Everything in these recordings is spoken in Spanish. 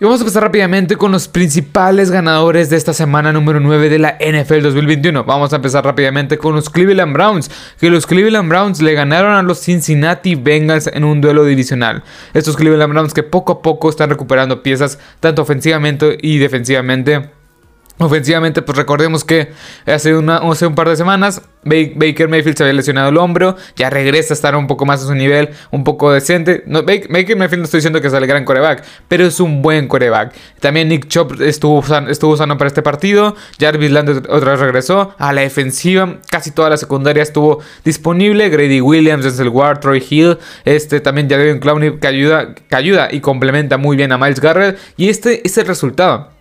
Y vamos a empezar rápidamente con los principales ganadores de esta semana número 9 de la NFL 2021. Vamos a empezar rápidamente con los Cleveland Browns, que los Cleveland Browns le ganaron a los Cincinnati Bengals en un duelo divisional. Estos Cleveland Browns que poco a poco están recuperando piezas tanto ofensivamente y defensivamente Ofensivamente, pues recordemos que hace, un par de semanas Baker Mayfield se había lesionado el hombro, ya regresa a estar un poco más a su nivel, un poco decente. Baker Mayfield no estoy diciendo que sea el gran coreback, pero es un buen coreback. También Nick Chop estuvo, estuvo usando para este partido, Jarvis Land otra vez regresó a la defensiva, casi toda la secundaria estuvo disponible. Grady Williams, Denzel Ward, Troy Hill, este también Jadavion Clowney que ayuda, que ayuda y complementa muy bien a Miles Garrett. Y este es el resultado.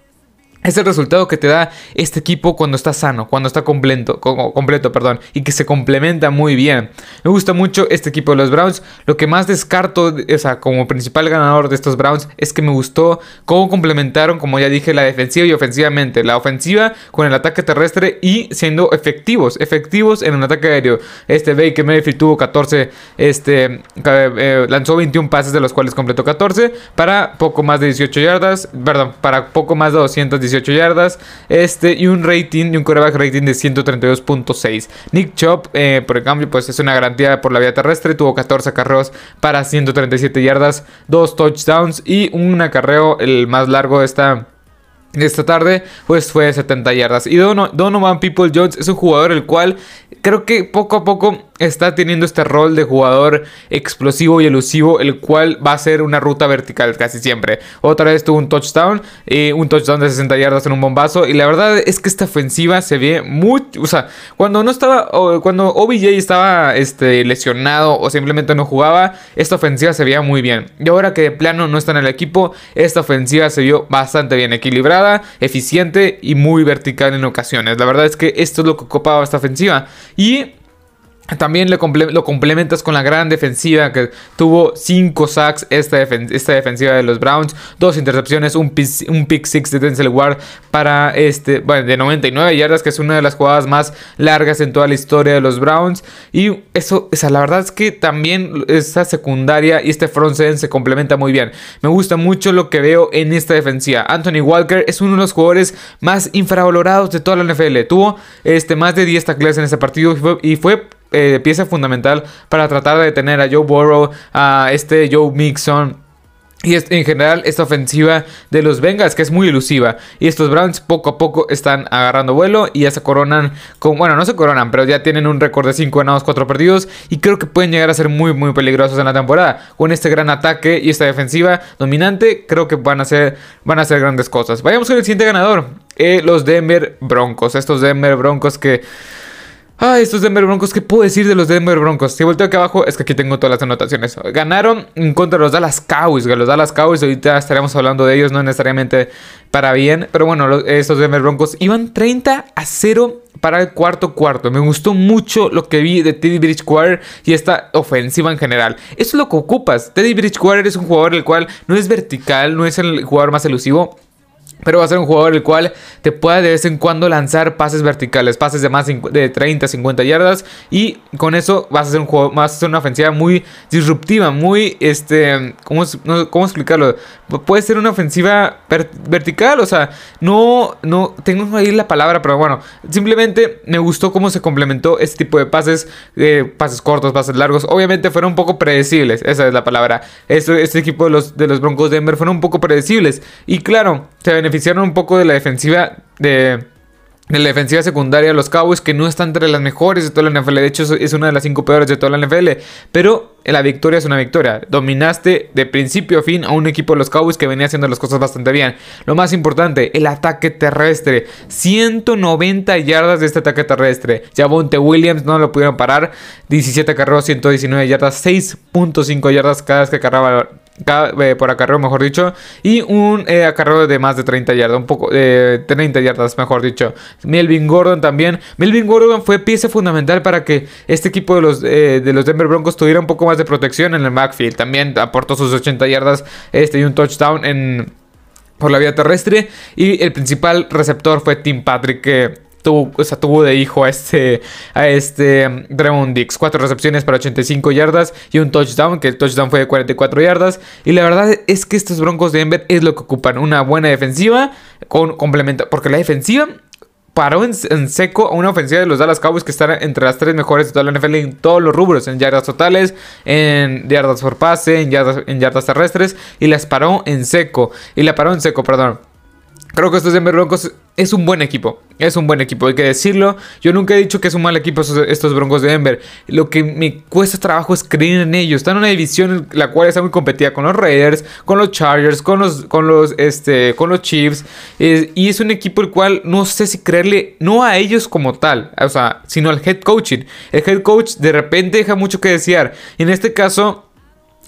Es el resultado que te da este equipo cuando está sano, cuando está completo, completo, perdón, y que se complementa muy bien. Me gusta mucho este equipo de los Browns. Lo que más descarto, o sea, como principal ganador de estos Browns, es que me gustó cómo complementaron, como ya dije, la defensiva y ofensivamente. La ofensiva con el ataque terrestre y siendo efectivos, efectivos en el ataque aéreo. Este Baker Mayfield tuvo 14, este, eh, lanzó 21 pases, de los cuales completó 14, para poco más de 18 yardas, perdón, para poco más de 218 18 yardas. Este, y un rating, y un coreback rating de 132.6. Nick Chop, eh, por el cambio, pues es una garantía por la vía terrestre. Tuvo 14 acarreos para 137 yardas, 2 touchdowns y un acarreo, el más largo de esta esta tarde, pues fue 70 yardas. Y Donovan People Jones es un jugador el cual creo que poco a poco está teniendo este rol de jugador explosivo y elusivo, el cual va a ser una ruta vertical casi siempre. Otra vez tuvo un touchdown, y un touchdown de 60 yardas en un bombazo. Y la verdad es que esta ofensiva se ve muy. O sea, cuando no estaba. Cuando OBJ estaba este, lesionado o simplemente no jugaba, esta ofensiva se veía muy bien. Y ahora que de plano no está en el equipo, esta ofensiva se vio bastante bien equilibrada, eficiente y muy vertical en ocasiones. La verdad es que esto es lo que ocupaba esta ofensiva. Y también lo complementas con la gran defensiva que tuvo 5 sacks esta, esta, defensiva de los Browns, dos intercepciones, un, un pick six de Denzel Ward para este, bueno, de 99 yardas, que es una de las jugadas más largas en toda la historia de los Browns. Y eso, esa, la verdad es que también esta secundaria y este front se complementa muy bien. Me gusta mucho lo que veo en esta defensiva. Anthony Walker es uno de los jugadores más infravalorados de toda la NFL. Tuvo este, más de 10 tackles en este partido y fue eh, pieza fundamental para tratar de detener a Joe Burrow, a este Joe Mixon. Y en general esta ofensiva de los Bengals que es muy elusiva. Y estos Browns poco a poco están agarrando vuelo y ya se coronan con... Bueno, no se coronan, pero ya tienen un récord de 5 ganados, 4 perdidos. Y creo que pueden llegar a ser muy, muy peligrosos en la temporada. Con este gran ataque y esta defensiva dominante, creo que van a ser, van a hacer grandes cosas. Vayamos con el siguiente ganador. Eh, los Denver Broncos. Estos Denver Broncos que... Ah, estos Denver Broncos, ¿qué puedo decir de los Denver Broncos? Si volteo aquí abajo, es que aquí tengo todas las anotaciones. Ganaron contra los Dallas Cowboys. Los Dallas Cowboys, ahorita estaremos hablando de ellos, no necesariamente para bien. Pero bueno, estos Denver Broncos iban 30 a 0 para el cuarto cuarto. Me gustó mucho lo que vi de Teddy Bridgewater y esta ofensiva en general. Eso es lo que ocupas. Teddy Bridgewater es un jugador el cual no es vertical, no es el jugador más elusivo pero va a ser un jugador el cual te pueda de vez en cuando lanzar pases verticales, pases de más de 30, 50 yardas. Y con eso vas a hacer un juego, vas a hacer una ofensiva muy disruptiva, muy este. ¿Cómo, cómo explicarlo? Puede ser una ofensiva vertical. O sea, no. No. Tengo ahí la palabra, pero bueno. Simplemente me gustó cómo se complementó este tipo de pases. Pases cortos, pases largos. Obviamente fueron un poco predecibles. Esa es la palabra. Este, este equipo de los, de los Broncos de Denver fueron un poco predecibles. Y claro, se beneficiaron un poco de la defensiva de, la defensiva secundaria de los Cowboys, que no está entre las mejores de toda la NFL. De hecho, es una de las cinco peores de toda la NFL. Pero la victoria es una victoria. Dominaste de principio a fin a un equipo de los Cowboys que venía haciendo las cosas bastante bien. Lo más importante, el ataque terrestre. 190 yardas de este ataque terrestre. Javonte Williams no lo pudieron parar. 17 carreros, 119 yardas, 6.5 yardas cada vez que cargaba eh, por acarreo, mejor dicho, y un eh, acarreo de más de 30 yardas, un poco de 30 yardas, mejor dicho. Melvin Gordon también. Melvin Gordon fue pieza fundamental para que este equipo de los, eh, de los Denver Broncos tuviera un poco más de protección en el backfield. También aportó sus 80 yardas este, y un touchdown en, por la vía terrestre. Y el principal receptor fue Tim Patrick, que tuvo, o sea, tuvo de hijo a este, a este Draymond Dix. Cuatro recepciones para 85 yardas y un touchdown, que el touchdown fue de 44 yardas. Y la verdad es que estos Broncos de Denver es lo que ocupan, una buena defensiva con complemento, porque la defensiva paró en, seco a una ofensiva de los Dallas Cowboys que están entre las tres mejores de toda la NFL en todos los rubros, en yardas totales, en yardas por pase, en yardas, en yardas terrestres, y las paró en seco. Y la paró en seco, perdón. Creo que estos Denver Broncos es un buen equipo. Es un buen equipo, hay que decirlo. Yo nunca he dicho que es un mal equipo estos, Broncos de Denver. Lo que me cuesta trabajo es creer en ellos. Están en una división la cual está muy competida con los Raiders, con los Chargers, con los, con los, este, con los Chiefs. y es un equipo el cual no sé si creerle, no a ellos como tal, o sea, sino al head coaching. El head coach de repente deja mucho que desear. En este caso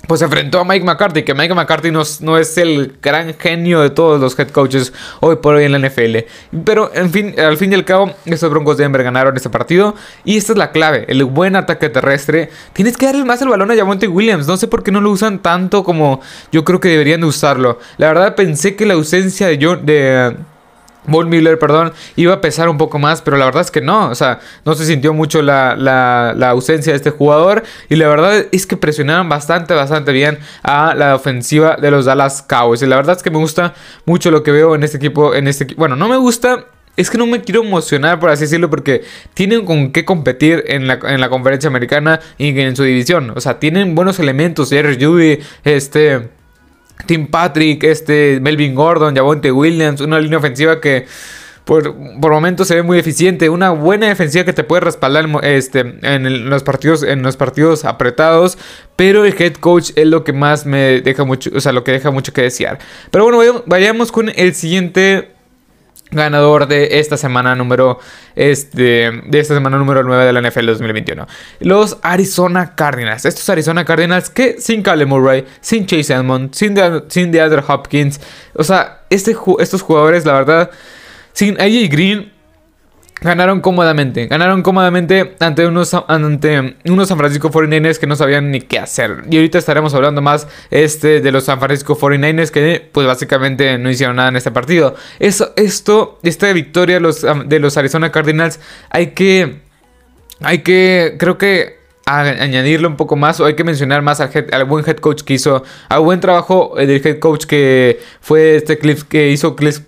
pues se enfrentó a Mike McCarthy, que Mike McCarthy no, es el gran genio de todos los head coaches hoy por hoy en la NFL. Pero en fin, al fin y al cabo, estos Broncos de Denver ganaron este partido. Y esta es la clave, el buen ataque terrestre. Tienes que darle más el balón a Javonte Williams. No sé por qué no lo usan tanto como yo creo que deberían de usarlo. La verdad pensé que la ausencia de, John, de Von Miller, perdón, iba a pesar un poco más, pero la verdad es que no, o sea, no se sintió mucho la, la, ausencia de este jugador y la verdad es que presionaron bastante, bastante bien a la ofensiva de los Dallas Cowboys y la verdad es que me gusta mucho lo que veo en este equipo, en este bueno, no me gusta es que no me quiero emocionar, por así decirlo, porque tienen con qué competir en la, en la conferencia americana y en su división. O sea, tienen buenos elementos. Jerry Judy, este. Tim Patrick, este, Melvin Gordon, Javonte Williams, una línea ofensiva que por, por momentos se ve muy eficiente, una buena defensiva que te puede respaldar este, en, los partidos, en los partidos apretados, pero el head coach es lo que más me deja mucho, o sea, lo que deja mucho que desear. Pero bueno, vayamos con el siguiente ganador de esta semana número este de esta semana número 9 de la NFL 2021. Los Arizona Cardinals. Estos Arizona Cardinals que sin Cale Murray, sin Chase Edmond, sin, de, sin DeAndre Hopkins, o sea, este, estos jugadores la verdad sin AJ Green Ganaron cómodamente, ganaron cómodamente ante unos, ante unos San Francisco 49ers que no sabían ni qué hacer. Y ahorita estaremos hablando más este, de los San Francisco 49ers que pues básicamente no hicieron nada en este partido. Eso, esto, esta victoria los, de los Arizona Cardinals hay que, hay que, creo que añadirle un poco más o hay que mencionar más al, buen head coach que hizo, al buen trabajo eh, del head coach que fue este Cliff que hizo Cliff,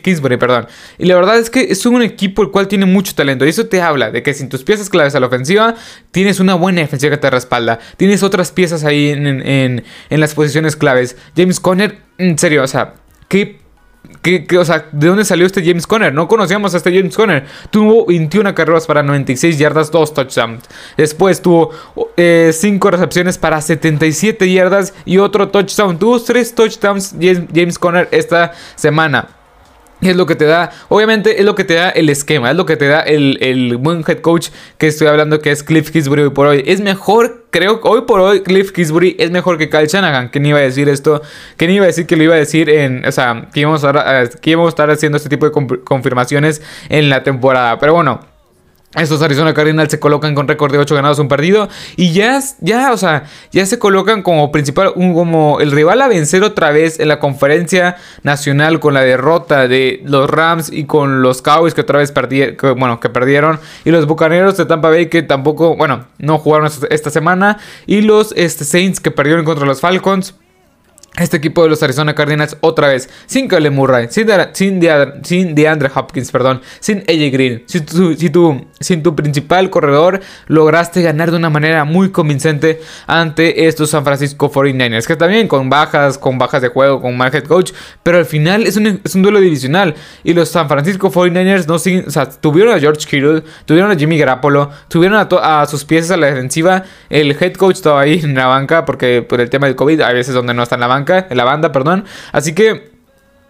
Kingsbury, perdón. Y la verdad es que es un equipo el cual tiene mucho talento y eso te habla de que sin tus piezas claves a la ofensiva tienes una buena defensiva que te respalda, tienes otras piezas ahí en, en, en las posiciones claves. James Conner, en serio, o sea, qué ¿Qué, o sea, ¿de dónde salió este James Conner? No conocíamos a este James Conner. Tuvo 21 carreras para 96 yardas, 2 touchdowns. Después tuvo 5 eh, recepciones para 77 yardas y otro touchdown. Tuvo 3 touchdowns James Conner esta semana. Es lo que te da, obviamente es lo que te da el esquema, es lo que te da el, buen head coach que estoy hablando que es Cliff Kingsbury hoy por hoy. Es mejor, creo hoy por hoy Cliff Kingsbury es mejor que Kyle Shanahan. Ni iba a decir esto, ni iba a decir que lo iba a decir en, o sea, que íbamos a, que íbamos a estar haciendo este tipo de confirmaciones en la temporada. Pero bueno. Estos Arizona Cardinals se colocan con récord de 8 ganados, un perdido. Y ya, ya, o sea, ya se colocan como principal, como el rival a vencer otra vez en la conferencia nacional con la derrota de los Rams y con los Cowboys que otra vez perdieron, bueno, que perdieron. Y los Bucaneros de Tampa Bay que tampoco, bueno, no jugaron esta, semana. Y los este, Saints que perdieron contra los Falcons. Este equipo de los Arizona Cardinals otra vez, sin Kyle Murray, sin, sin, DeAndre Hopkins, perdón, sin AJ Green, sin tu, sin, tu, sin tu principal corredor, lograste ganar de una manera muy convincente ante estos San Francisco 49ers, que también con bajas, con bajas de juego, con mal head coach, pero al final es un, es un duelo divisional. Y los San Francisco 49ers no siguen, o sea, tuvieron a George Kittle, tuvieron a Jimmy Garoppolo, tuvieron a, a sus piezas a la defensiva, el head coach estaba ahí en la banca porque por el tema del COVID hay veces donde no está en la banca en la banda, perdón. Así que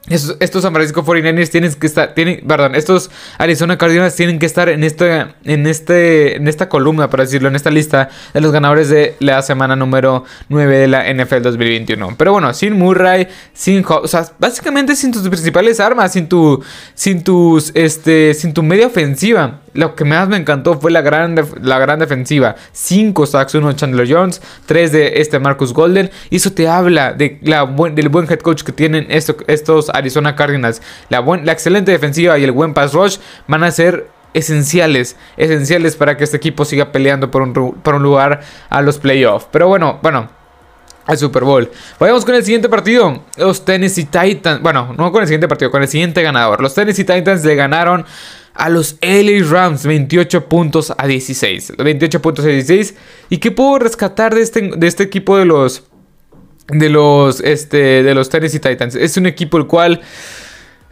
estos, San Francisco 49ers tienen que estar, tienen, perdón, estos Arizona Cardinals tienen que estar en este, en este, en esta columna, por decirlo, en esta lista de los ganadores de la semana número 9 de la NFL 2021. Pero bueno, sin Murray, sin, o sea, básicamente sin tus principales armas, sin tu, sin tus, este, sin tu media ofensiva. Lo que más me encantó fue la gran, la gran defensiva. 5 sacks, 1 Chandler Jones, 3 de este Marcus Golden. Y eso te habla de la del buen head coach que tienen estos Arizona Cardinals. La, la excelente defensiva y el buen pass rush van a ser esenciales, esenciales para que este equipo siga peleando por un, lugar a los playoffs. Pero bueno, bueno, al Super Bowl. Vayamos con el siguiente partido. Los Tennessee Titans. Bueno, no con el siguiente partido, con el siguiente ganador. Los Tennessee Titans le ganaron a los LA Rams 28 puntos a 16. 28 puntos a 16. ¿Y qué puedo rescatar de este, de este equipo de los. De los, este, de los Tennessee Titans? Es un equipo el cual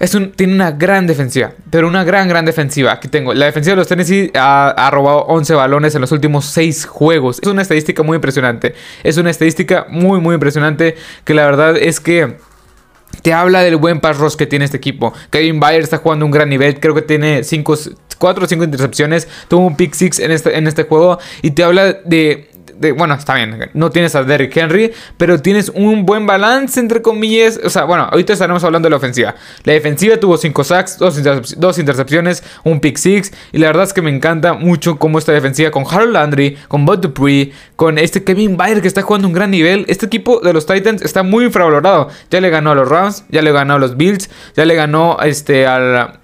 es un, tiene una gran defensiva, pero una gran, gran defensiva. Aquí tengo, la defensiva de los Tennessee ha, robado 11 balones en los últimos 6 juegos. Es una estadística muy impresionante. Es una estadística muy, muy impresionante que la verdad es que... Te habla del buen pass rush que tiene este equipo. Kevin Bayer está jugando un gran nivel. Creo que tiene 4 o 5 intercepciones. Tuvo un pick 6 en este, en este juego. Y te habla de, bueno, está bien, no tienes a Derrick Henry, pero tienes un buen balance entre comillas. O sea, bueno, ahorita estaremos hablando de la ofensiva. La defensiva tuvo 5 sacks, 2 intercepciones, un pick 6. Y la verdad es que me encanta mucho cómo esta defensiva con Harold Landry, con Bud Dupree, con este Kevin Bayer que está jugando un gran nivel. Este equipo de los Titans está muy infravalorado. Ya le ganó a los Rams, ya le ganó a los Bills, ya le ganó este, al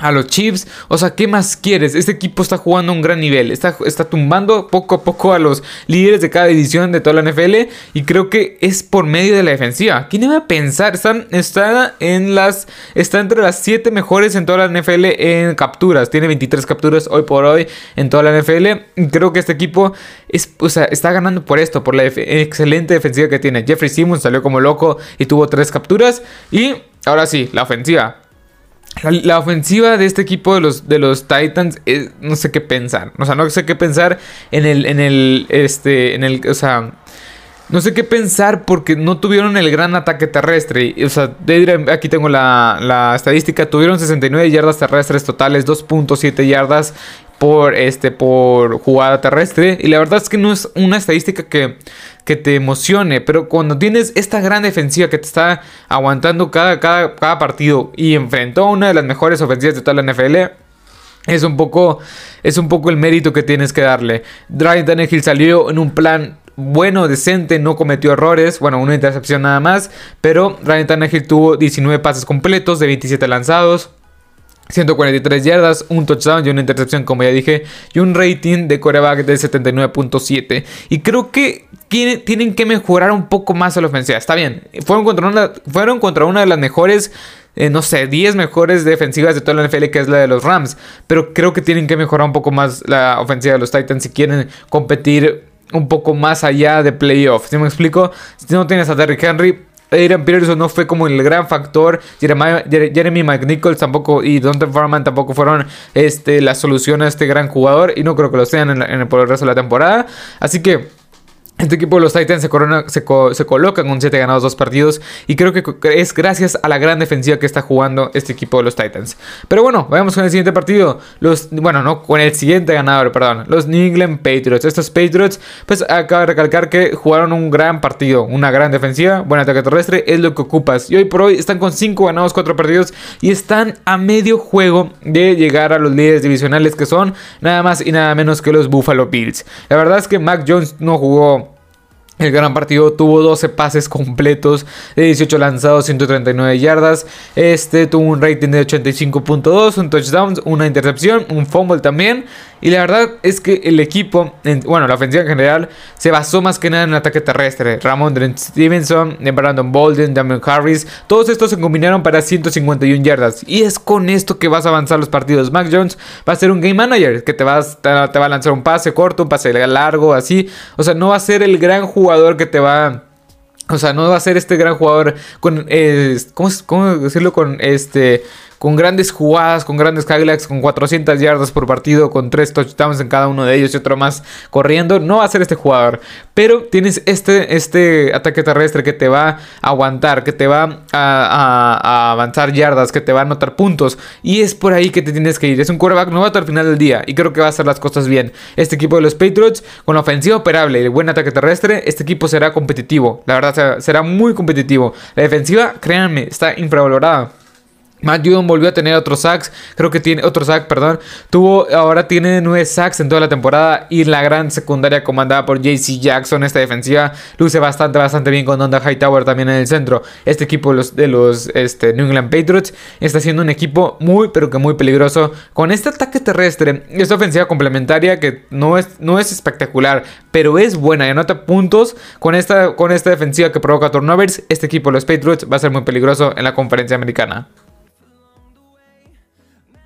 a los Chiefs. O sea, ¿qué más quieres? Este equipo está jugando a un gran nivel. Está, está tumbando poco a poco a los líderes de cada división de toda la NFL. Y creo que es por medio de la defensiva. ¿Quién iba a pensar? Están, está, en las, está entre las 7 mejores en toda la NFL en capturas. Tiene 23 capturas hoy por hoy en toda la NFL. Y creo que este equipo es, o sea, está ganando por esto, por la excelente defensiva que tiene. Jeffrey Simmons salió como loco y tuvo 3 capturas. Y ahora sí, la ofensiva. La, ofensiva de este equipo de los, de los Titans no sé qué pensar. O sea, no sé qué pensar en el, en el, este, en el, o sea, no sé qué pensar porque no tuvieron el gran ataque terrestre. O sea, aquí tengo la, la estadística. Tuvieron 69 yardas terrestres totales, 2.7 yardas por, este, por jugada terrestre. Y la verdad es que no es una estadística que, que te emocione. Pero cuando tienes esta gran defensiva que te está aguantando cada, cada, cada partido y enfrentó a una de las mejores ofensivas de toda la NFL. Es un poco, es un poco el mérito que tienes que darle. Ryan Tannehill salió en un plan bueno, decente, no cometió errores, bueno, una intercepción nada más, pero Ryan Tannehill tuvo 19 pases completos de 27 lanzados, 143 yardas, un touchdown y una intercepción, como ya dije, y un rating de coreback de 79.7. Y creo que tienen que mejorar un poco más la ofensiva. Está bien, fueron contra una, fueron contra una de las mejores, eh, no sé, 10 mejores defensivas de toda la NFL, que es la de los Rams. Pero creo que tienen que mejorar un poco más la ofensiva de los Titans si quieren competir un poco más allá de playoffs. ¿Sí me explico? Si no tienes a Derrick Henry, Adrian Peterson no fue como el gran factor. Jeremy McNichols tampoco y Dante Farman tampoco fueron este, la solución a este gran jugador. Y no creo que lo sean en, en, por el resto de la temporada. Así que este equipo de los Titans se, corona, se, coloca con 7 ganados, 2 partidos. Y creo que es gracias a la gran defensiva que está jugando este equipo de los Titans. Pero bueno, vayamos con el siguiente partido. Los, bueno, no, con el siguiente ganador, perdón. Los New England Patriots. Estos Patriots, pues acaba de recalcar que jugaron un gran partido. Una gran defensiva, buen ataque terrestre, es lo que ocupas. Y hoy por hoy están con 5 ganados, 4 perdidos. Y están a medio juego de llegar a los líderes divisionales que son nada más y nada menos que los Buffalo Bills. La verdad es que Mac Jones no jugó el gran partido tuvo 12 pases completos de 18 lanzados, 139 yardas. Este tuvo un rating de 85.2, un touchdown, una intercepción, un fumble también. Y la verdad es que el equipo, bueno, la ofensiva en general, se basó más que nada en el ataque terrestre. Ramon Stevenson, Brandon Bolden, Damian Harris, todos estos se combinaron para 151 yardas. Y es con esto que vas a avanzar los partidos. Mac Jones va a ser un game manager que te va a lanzar un pase corto, un pase largo, así. O sea, no va a ser el gran jugador que te va... O sea, no va a ser este gran jugador con... Eh, ¿cómo, ¿Cómo decirlo? Con este con grandes jugadas, con grandes Cadillacs, con 400 yardas por partido, con 3 touchdowns en cada uno de ellos y otro más corriendo. No va a ser este jugador, pero tienes este, este ataque terrestre que te va a aguantar, que te va a, avanzar yardas, que te va a anotar puntos. Y es por ahí que te tienes que ir. Es un quarterback novato al final del día y creo que va a hacer las cosas bien. Este equipo de los Patriots, con la ofensiva operable y el buen ataque terrestre, este equipo será competitivo. La verdad, será muy competitivo. La defensiva, créanme, está infravalorada. Matt Judon volvió a tener otro sacks, creo que tiene otro sack, perdón. Tuvo, ahora tiene nueve sacks en toda la temporada y la gran secundaria comandada por JC Jackson, esta defensiva, luce bastante, bastante bien con Donda Hightower también en el centro. Este equipo de los este, New England Patriots está siendo un equipo muy, pero que muy peligroso. Con este ataque terrestre, esta ofensiva complementaria que no es, no es espectacular, pero es buena y anota puntos con esta, con esta defensiva que provoca turnovers. Este equipo, los Patriots, va a ser muy peligroso en la conferencia americana.